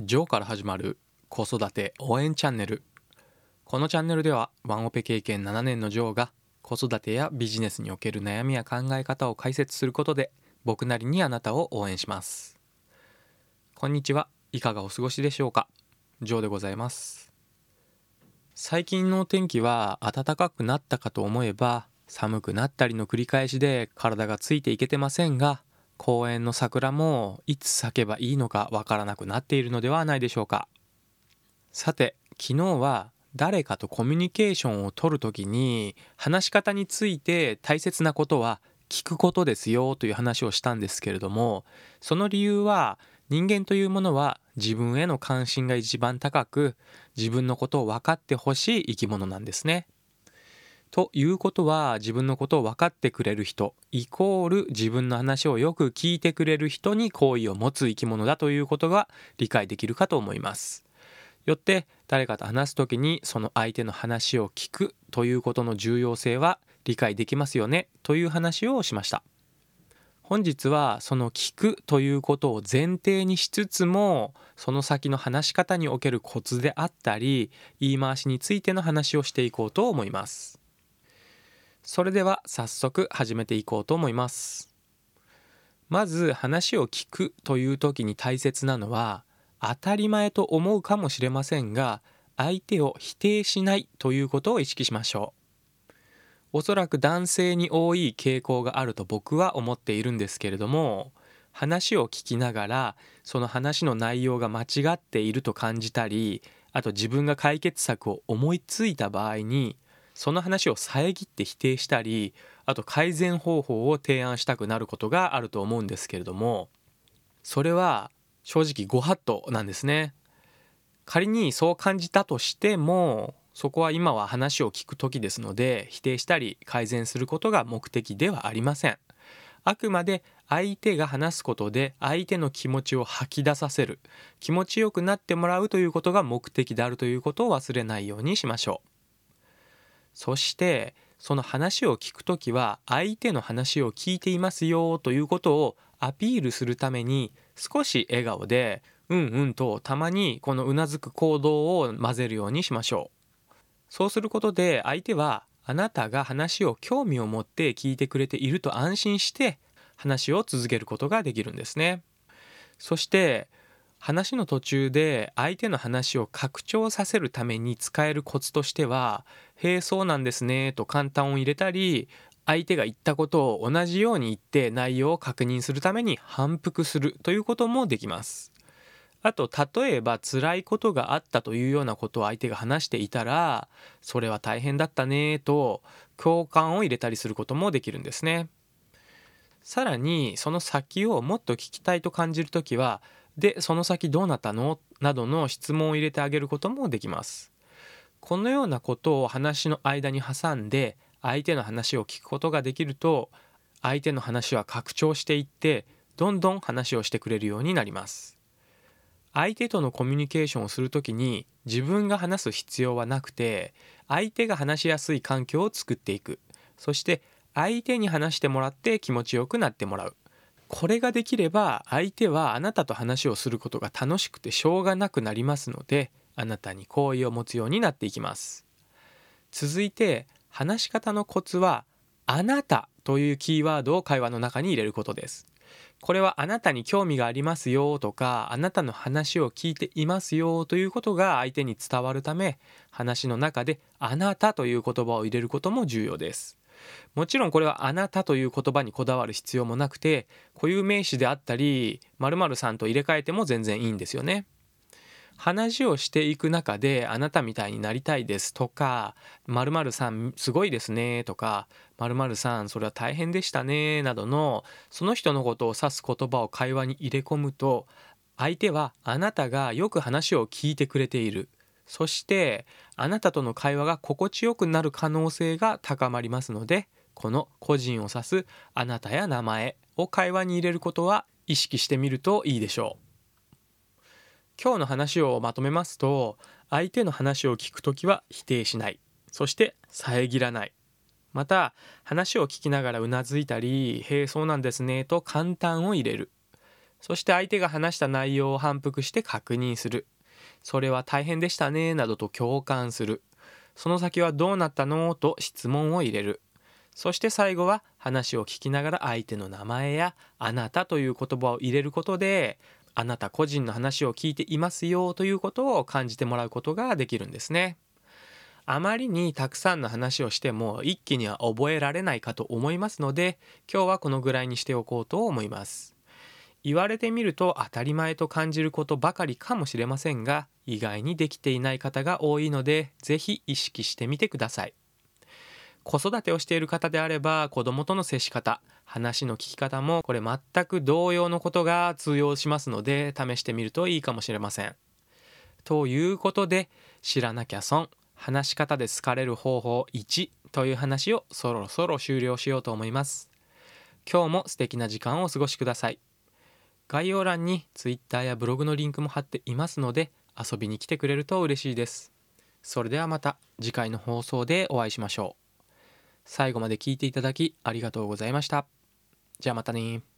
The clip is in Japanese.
ジョーから始まる子育て応援チャンネル。このチャンネルではワンオペ経験7年のジョーが子育てやビジネスにおける悩みや考え方を解説することで僕なりにあなたを応援します。こんにちは。いかがお過ごしでしょうか？ジョーでございます。最近の天気は暖かくなったかと思えば寒くなったりの繰り返しで体がついていけてませんが公園の桜もいつ咲けばいいのかわからなくなっているのではないでしょうかさて昨日は誰かとコミュニケーションをとるときに話し方について大切なことは聞くことですよという話をしたんですけれどもその理由は人間というものは自分への関心が一番高く自分のことを分かってほしい生き物なんですね。ということは自分のことを分かってくれる人イコール自分の話をよく聞いてくれる人に好意を持つ生き物だということが理解できるかと思います。よって誰かと話す時にその相手の話を聞くということの重要性は理解できますよねという話をしました。本日はその聞くということを前提にしつつもその先の話し方におけるコツであったり言い回しについての話をしていこうと思います。それでは早速始めていこうと思います。まず話を聞くという時に大切なのは当たり前と思うかもしれませんが相手を否定しないということを意識しましょう。おそらく男性に多い傾向があると僕は思っているんですけれども話を聞きながらその話の内容が間違っていると感じたりあと自分が解決策を思いついた場合にその話を遮って否定したりあと改善方法を提案したくなることがあると思うんですけれどもそれは正直ご法度なんですね。仮にそう感じたとしてもそこは今は話を聞く時ですので否定したり改善することが目的ではありません。あくまで相手が話すことで相手の気持ちを吐き出させる気持ちよくなってもらうということが目的であるということを忘れないようにしましょう。そしてその話を聞くときは相手の話を聞いていますよということをアピールするために少し笑顔でうんうんとたまにこのうなずく行動を混ぜるようにしましょう。そうすることで相手はあなたが話を興味を持って聞いてくれていると安心して話を続けることができるんですね。そして話の途中で相手の話を拡張させるために使えるコツとしては「へえそうなんですね」と簡単を入れたり相手が言ったことを同じように言って内容を確認するために反復するということもできます。あと例えば辛いことがあったというようなことを相手が話していたらそれは大変だったねと共感を入れたりすることもできるんですね。さらにその先をもっと聞きたいと感じる時はでその先どうなったの？などの質問を入れてあげることもできます。このようなことを話の間に挟んで相手の話を聞くことができると相手の話は拡張していってどんどん話をしてくれるようになります。相手とのコミュニケーションをするときに自分が話す必要はなくて相手が話しやすい環境を作っていく。そして相手に話してもらって気持ちよくなってもらう。これができれば相手はあなたと話をすることが楽しくてしょうがなくなりますのであなたに好意を持つようになっていきます。続いて話し方のコツはあなたというキーワードを会話の中に入れることです。これはあなたに興味がありますよとかあなたの話を聞いていますよということが相手に伝わるため話の中であなたという言葉を入れることも重要です。もちろんこれはあなたという言葉にこだわる必要もなくて固有名詞であったり〇〇さんと入れ替えても全然いいんですよね。話をしていく中であなたみたいになりたいですとか〇〇さんすごいですねとか〇〇さんそれは大変でしたねなどのその人のことを指す言葉を会話に入れ込むと相手はあなたがよく話を聞いてくれているそしてあなたとの会話が心地よくなる可能性が高まりますのでこの個人を指すあなたや名前を会話に入れることは意識してみるといいでしょう。今日の話をまとめますと相手の話を聞くときは否定しない。そして遮らない。また話を聞きながらうなずいたり「へえそうなんですね」と簡単を入れる。そして相手が話した内容を反復して確認する。それは大変でしたねなどと共感するその先はどうなったの？と質問を入れる。そして最後は話を聞きながら相手の名前やあなたという言葉を入れることであなた個人の話を聞いていますよということを感じてもらうことができるんですね。あまりにたくさんの話をしても一気には覚えられないかと思いますので今日はこのぐらいにしておこうと思います。言われてみると当たり前と感じることばかりかもしれませんが意外にできていない方が多いので是非意識してみてください。子育てをしている方であれば子供との接し方話の聞き方もこれ全く同様のことが通用しますので試してみるといいかもしれません。ということで知らなきゃ損話し方で好かれる方法1という話をそろそろ終了しようと思います。今日も素敵な時間をお過ごしください。概要欄に Twitter やブログのリンクも貼っていますので遊びに来てくれると嬉しいです。それではまた次回の放送でお会いしましょう。最後まで聞いていただきありがとうございました。じゃあまたね。